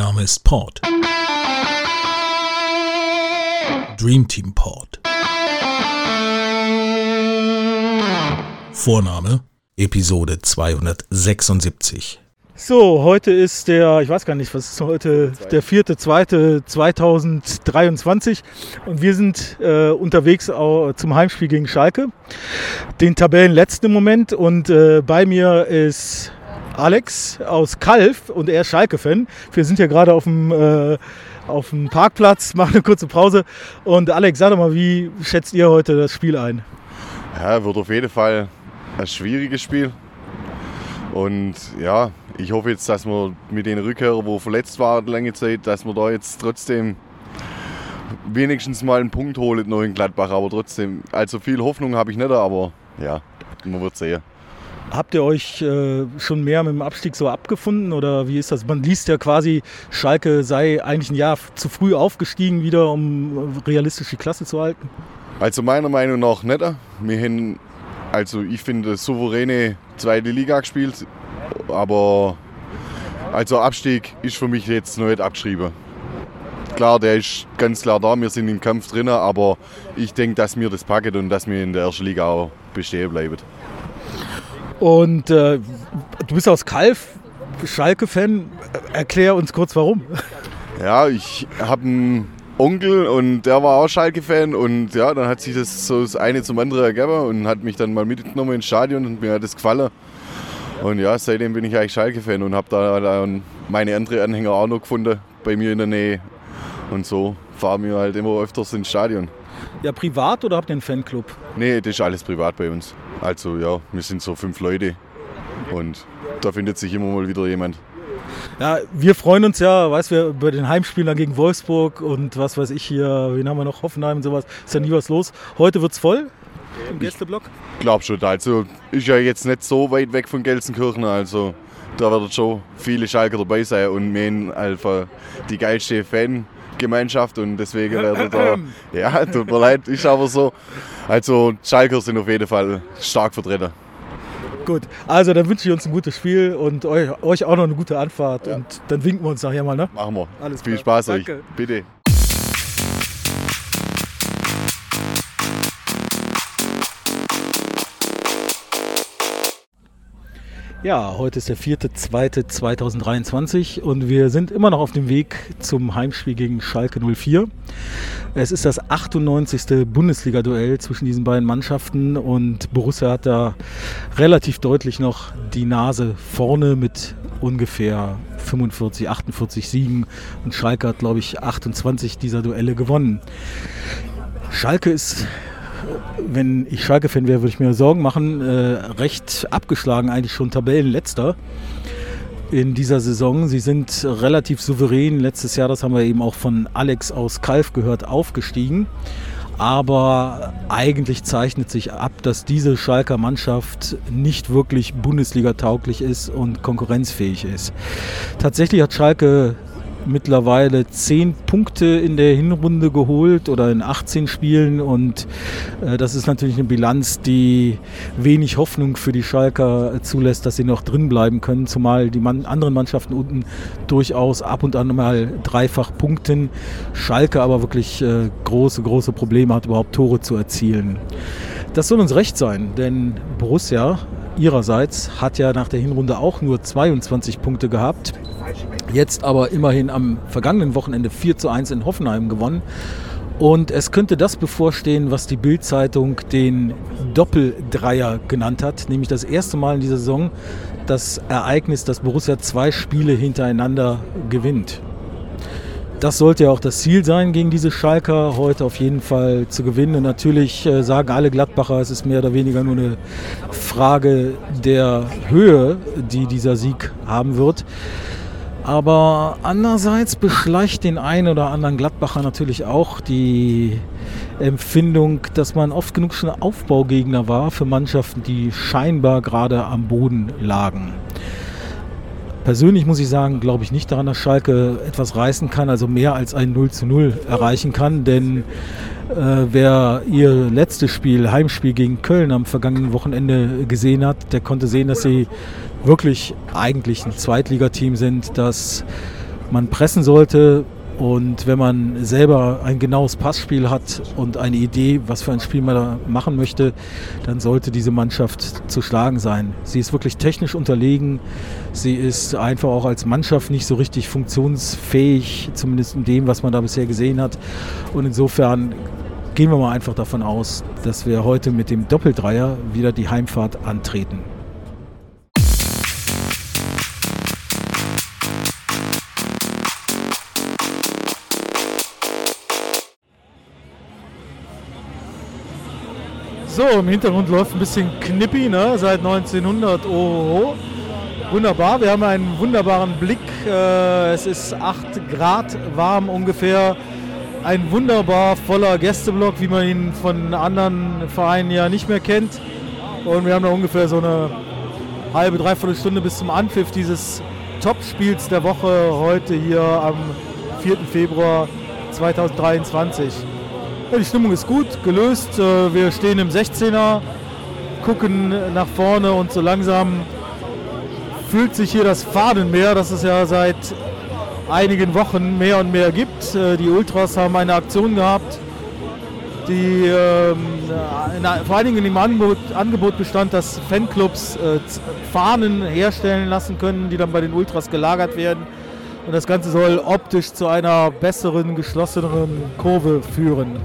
Name ist Port. Dream Team Port. Vorname Episode 276. So, heute ist der, ich weiß gar nicht, was ist heute, der vierte, zweite 2023 und wir sind äh, unterwegs zum Heimspiel gegen Schalke, den Tabellenletzten im Moment und äh, bei mir ist Alex aus Kalf und er ist Schalke-Fan. Wir sind hier gerade auf dem, äh, auf dem Parkplatz, machen eine kurze Pause und Alex, sag doch mal, wie schätzt ihr heute das Spiel ein? Ja, wird auf jeden Fall ein schwieriges Spiel. Und ja, ich hoffe jetzt, dass wir mit den Rückkehrern, wo verletzt war lange Zeit, dass wir da jetzt trotzdem wenigstens mal einen Punkt holen in Gladbach. Aber trotzdem, also viel Hoffnung habe ich nicht, aber ja, man wird sehen. Habt ihr euch äh, schon mehr mit dem Abstieg so abgefunden oder wie ist das? Man liest ja quasi, Schalke sei eigentlich ein Jahr zu früh aufgestiegen wieder, um realistisch die Klasse zu halten. Also meiner Meinung nach nicht. Wir haben, also ich finde, souveräne zweite Liga gespielt. Aber also Abstieg ist für mich jetzt noch nicht abgeschrieben. Klar, der ist ganz klar da, wir sind im Kampf drin, aber ich denke, dass wir das packen und dass wir in der ersten Liga auch bestehen bleiben. Und äh, du bist aus Kalf, Schalke-Fan. Erklär uns kurz warum. Ja, ich habe einen Onkel und der war auch Schalke-Fan und ja, dann hat sich das so das eine zum anderen ergeben und hat mich dann mal mitgenommen ins Stadion und mir hat das gefallen. Und ja, seitdem bin ich eigentlich Schalke-Fan und habe da dann meine anderen Anhänger auch noch gefunden bei mir in der Nähe. Und so fahren wir halt immer öfters ins Stadion. Ja, privat oder habt ihr einen Fanclub? Nee, das ist alles privat bei uns. Also ja, wir sind so fünf Leute und da findet sich immer mal wieder jemand. Ja, wir freuen uns ja, weißt du, über den Heimspieler gegen Wolfsburg und was weiß ich hier, wen haben wir noch, Hoffenheim und sowas. Ist ja nie was los. Heute wird's voll im Gästeblock? Ich glaube schon. Also ist ja jetzt nicht so weit weg von Gelsenkirchen. Also da werden schon viele Schalker dabei sein und wir haben einfach die geilste Fangemeinschaft und deswegen werden da. Ja, tut mir leid, ist aber so. Also Schalker sind auf jeden Fall stark vertreten. Gut, also dann wünsche ich uns ein gutes Spiel und euch, euch auch noch eine gute Anfahrt ja. und dann winken wir uns nachher mal, ne? Machen wir. Alles Viel klar. Spaß Danke. euch. Bitte. Ja, heute ist der 4.2.2023 und wir sind immer noch auf dem Weg zum Heimspiel gegen Schalke 04. Es ist das 98. Bundesliga-Duell zwischen diesen beiden Mannschaften und Borussia hat da relativ deutlich noch die Nase vorne mit ungefähr 45, 48 Siegen und Schalke hat, glaube ich, 28 dieser Duelle gewonnen. Schalke ist wenn ich Schalke-Fan wäre, würde ich mir Sorgen machen. Äh, recht abgeschlagen, eigentlich schon Tabellenletzter in dieser Saison. Sie sind relativ souverän. Letztes Jahr, das haben wir eben auch von Alex aus Kalf gehört, aufgestiegen. Aber eigentlich zeichnet sich ab, dass diese Schalker Mannschaft nicht wirklich Bundesliga-tauglich ist und konkurrenzfähig ist. Tatsächlich hat Schalke mittlerweile 10 Punkte in der Hinrunde geholt oder in 18 Spielen und äh, das ist natürlich eine Bilanz, die wenig Hoffnung für die Schalker zulässt, dass sie noch drin bleiben können, zumal die anderen Mannschaften unten durchaus ab und an mal dreifach punkten. Schalke aber wirklich äh, große, große Probleme hat, überhaupt Tore zu erzielen. Das soll uns recht sein, denn Borussia ihrerseits hat ja nach der Hinrunde auch nur 22 Punkte gehabt. Jetzt aber immerhin am vergangenen Wochenende 4 zu 1 in Hoffenheim gewonnen. Und es könnte das bevorstehen, was die Bild-Zeitung den Doppeldreier genannt hat, nämlich das erste Mal in dieser Saison das Ereignis, dass Borussia zwei Spiele hintereinander gewinnt. Das sollte ja auch das Ziel sein, gegen diese Schalker heute auf jeden Fall zu gewinnen. Und natürlich äh, sagen alle Gladbacher, es ist mehr oder weniger nur eine Frage der Höhe, die dieser Sieg haben wird. Aber andererseits beschleicht den einen oder anderen Gladbacher natürlich auch die Empfindung, dass man oft genug schon Aufbaugegner war für Mannschaften, die scheinbar gerade am Boden lagen. Persönlich muss ich sagen, glaube ich nicht daran, dass Schalke etwas reißen kann, also mehr als ein 0 zu 0 erreichen kann, denn äh, wer ihr letztes Spiel, Heimspiel gegen Köln am vergangenen Wochenende gesehen hat, der konnte sehen, dass sie wirklich eigentlich ein Zweitligateam sind, das man pressen sollte. Und wenn man selber ein genaues Passspiel hat und eine Idee, was für ein Spiel man da machen möchte, dann sollte diese Mannschaft zu schlagen sein. Sie ist wirklich technisch unterlegen. Sie ist einfach auch als Mannschaft nicht so richtig funktionsfähig, zumindest in dem, was man da bisher gesehen hat. Und insofern gehen wir mal einfach davon aus, dass wir heute mit dem Doppeldreier wieder die Heimfahrt antreten. So, im Hintergrund läuft ein bisschen Knippi, ne? seit 1900. Oh, wunderbar. Wir haben einen wunderbaren Blick. Äh, es ist 8 Grad warm ungefähr. Ein wunderbar voller Gästeblock, wie man ihn von anderen Vereinen ja nicht mehr kennt. Und wir haben da ungefähr so eine halbe, dreiviertel Stunde bis zum Anpfiff dieses Topspiels der Woche heute hier am 4. Februar 2023. Die Stimmung ist gut, gelöst. Äh, wir stehen im 16er, gucken nach vorne und so langsam fühlt sich hier das Fahnenmeer, das es ja seit einigen Wochen mehr und mehr gibt. Äh, die Ultras haben eine Aktion gehabt, die ähm, vor allen Dingen in dem Angebot, bestand, dass Fanclubs äh, Fahnen herstellen lassen können, die dann bei den Ultras gelagert werden. Und das Ganze soll optisch zu einer besseren, geschlosseneren Kurve führen.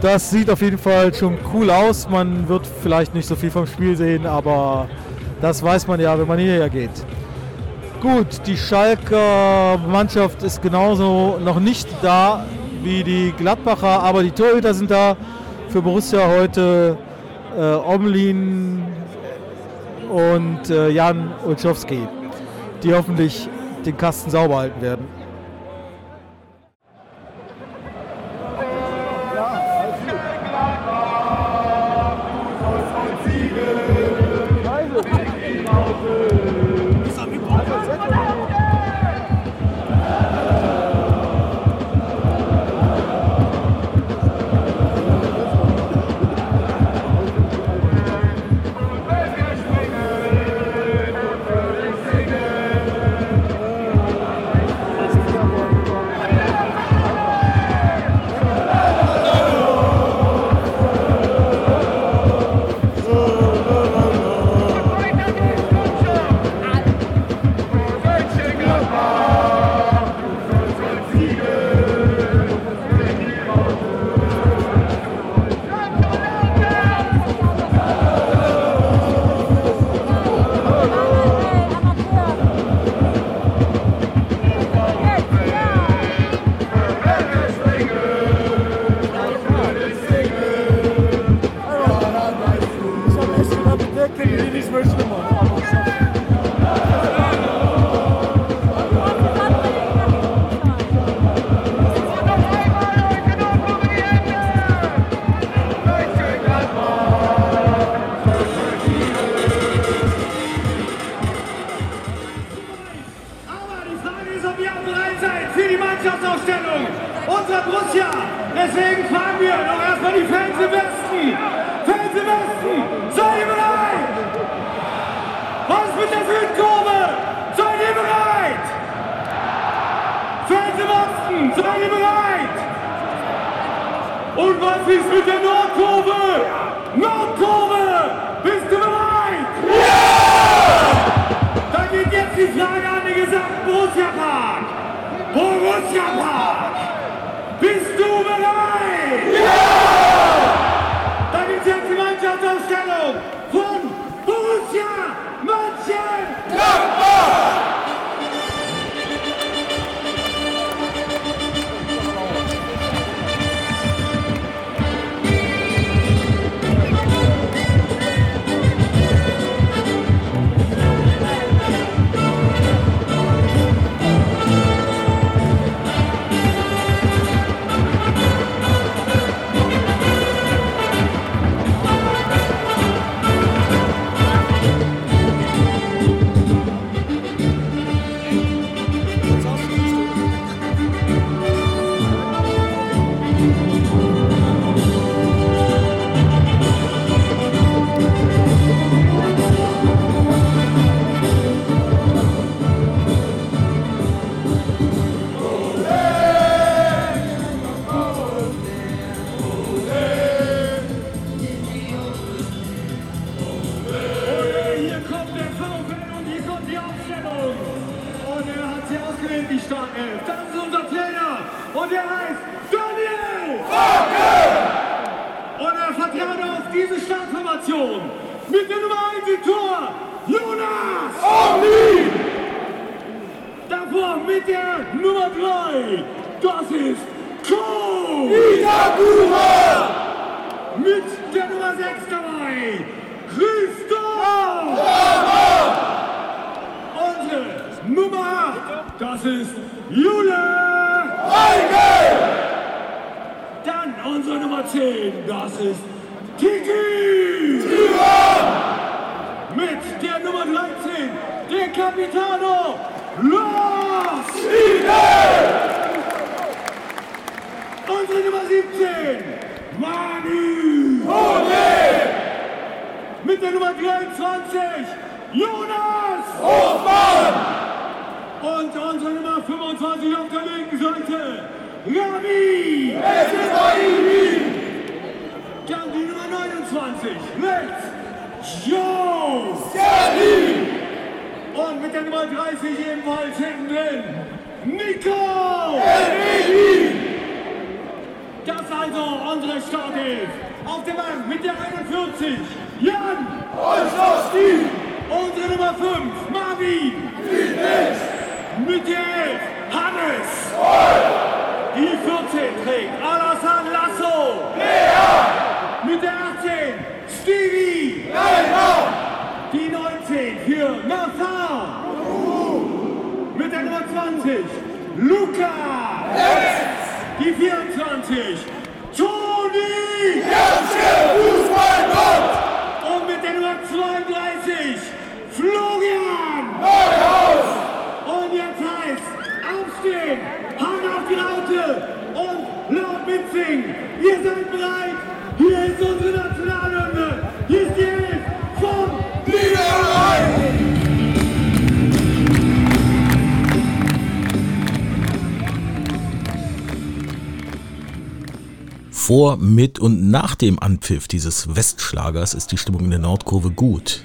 Das sieht auf jeden Fall schon cool aus. Man wird vielleicht nicht so viel vom Spiel sehen, aber das weiß man ja, wenn man hierher geht. Gut, die Schalker Mannschaft ist genauso noch nicht da wie die Gladbacher, aber die Torhüter sind da. Für Borussia heute äh, Omlin und äh, Jan Olszowski, die hoffentlich den Kasten sauber halten werden. goodbye. Seid ihr bereit? Und was ist mit der Nordkurve? Nordkurve! Bist du bereit? Ja! Da geht jetzt die Frage an den gesamten Borussia Park. Borussia Park! Bist du bereit? Ja! Der Nummer 1 im Tor, Jonas Omni! Davor mit der Nummer 3, das ist Ko Itagura! Mit der Nummer 6 dabei, Christoph! Unsere Nummer 8, das ist Jule! Dann unsere Nummer 10, das ist Kiki! Mit der Nummer 13, der Capitano Lars! Unsere Nummer 17, Manu! Mit der Nummer 23, Jonas! Und unsere Nummer 25 auf der linken Seite, Rami! Dann 22 rechts, Joe Serdi. Und mit der Nummer 30 ebenfalls hinten drin, Nico Eredi. Das also unsere Startelf. Auf dem Bank mit der 41, Jan Olszowski. Unsere Nummer 5, Marvin. Friedrich. Mit der 11, Hannes. Voll. Die 14 trägt Alassane Lasso. Lea. Mit der 8, Stevie! Die 19 für Nathan! Mit der Nummer 20, Luca! Die 24, Toni! Und mit der Nummer 32, Florian! Und jetzt heißt aufstehen, Hand auf die Laute und laut mitsingen. Vor, mit und nach dem Anpfiff dieses Westschlagers ist die Stimmung in der Nordkurve gut.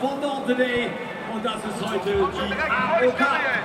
Sponsor Today und das ist heute die AOK.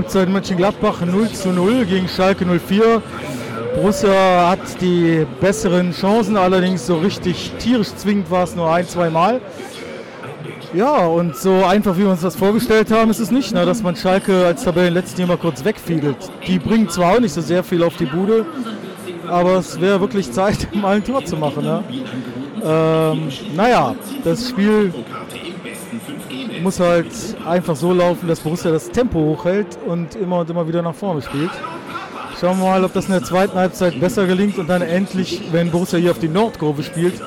Halbzeit Mönchengladbach 0 zu 0 gegen Schalke 04. Borussia hat die besseren Chancen, allerdings so richtig tierisch zwingend war es nur ein, zwei Mal. Ja, und so einfach wie wir uns das vorgestellt haben, ist es nicht, ne, dass man Schalke als Tabellenletzten immer kurz wegfiedelt. Die bringen zwar auch nicht so sehr viel auf die Bude, aber es wäre wirklich Zeit, mal ein Tor zu machen. Ne? Ähm, naja, das Spiel muss halt einfach so laufen, dass Borussia das Tempo hochhält und immer und immer wieder nach vorne spielt. Schauen wir mal, ob das in der zweiten Halbzeit besser gelingt und dann endlich, wenn Borussia hier auf die Nordkurve spielt,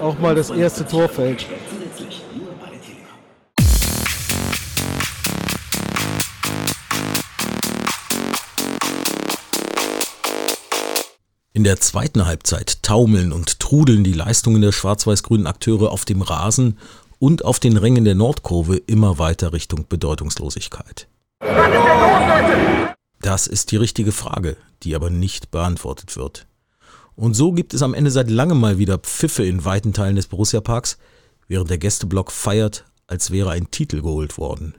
auch mal das erste Tor fällt. In der zweiten Halbzeit taumeln und trudeln die Leistungen der schwarz-weiß-grünen Akteure auf dem Rasen und auf den Rängen der Nordkurve immer weiter Richtung Bedeutungslosigkeit. Das ist die richtige Frage, die aber nicht beantwortet wird. Und so gibt es am Ende seit langem mal wieder Pfiffe in weiten Teilen des Borussia Parks, während der Gästeblock feiert, als wäre ein Titel geholt worden.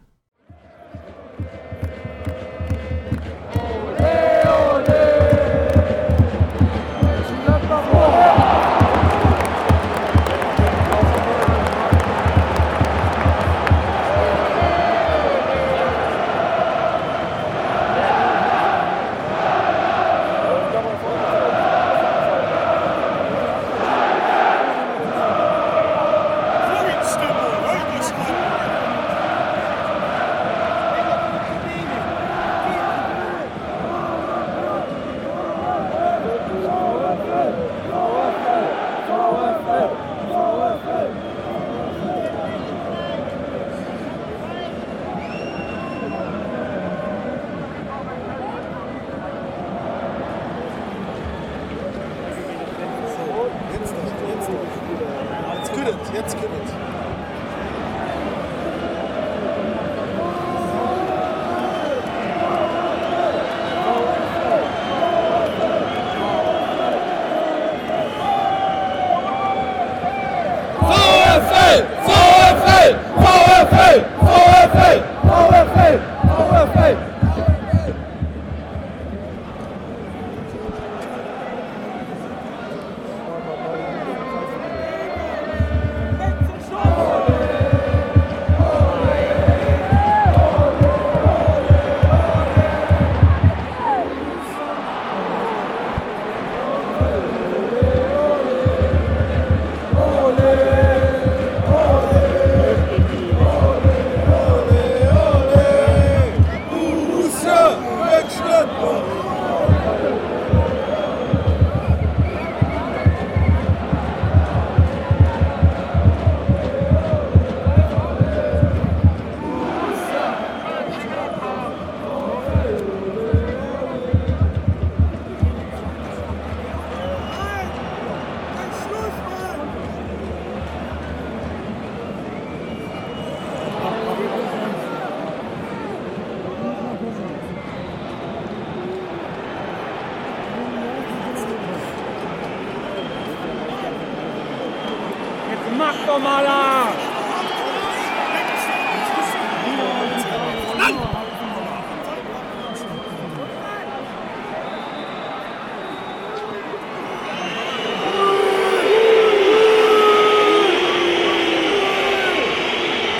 it, jetzt geht it.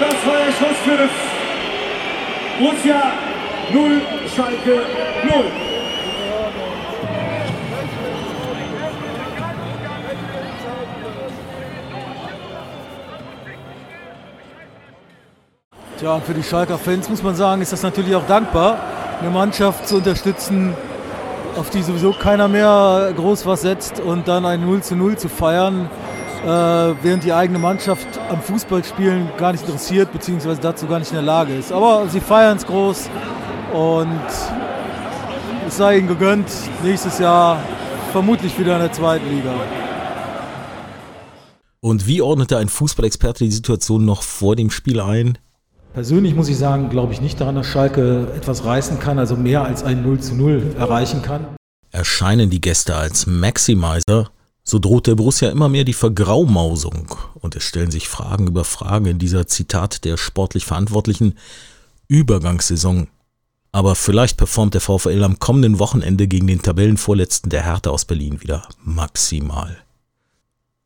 Das war der Schuss für das Borussia 0, Schalke 0. Tja, und für die Schalker Fans muss man sagen, ist das natürlich auch dankbar, eine Mannschaft zu unterstützen, auf die sowieso keiner mehr groß was setzt und dann ein 0 zu 0 zu feiern, äh, während die eigene Mannschaft am Fußballspielen gar nicht interessiert, beziehungsweise dazu gar nicht in der Lage ist. Aber sie feiern es groß und es sei ihnen gegönnt, nächstes Jahr vermutlich wieder in der zweiten Liga. Und wie ordnete ein Fußballexperte die Situation noch vor dem Spiel ein? Persönlich muss ich sagen, glaube ich nicht daran, dass Schalke etwas reißen kann, also mehr als ein 0 zu 0 erreichen kann. Erscheinen die Gäste als Maximizer, so droht der Borussia immer mehr die Vergraumausung und es stellen sich Fragen über Fragen in dieser Zitat der sportlich Verantwortlichen Übergangssaison. Aber vielleicht performt der VfL am kommenden Wochenende gegen den Tabellenvorletzten der Hertha aus Berlin wieder maximal.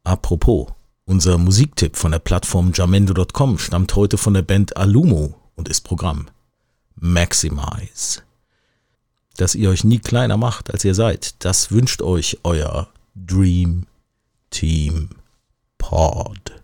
Apropos, unser Musiktipp von der Plattform jamendo.com stammt heute von der Band Alumo und ist Programm. Maximize. Dass ihr euch nie kleiner macht, als ihr seid, das wünscht euch euer Dream Team Pod.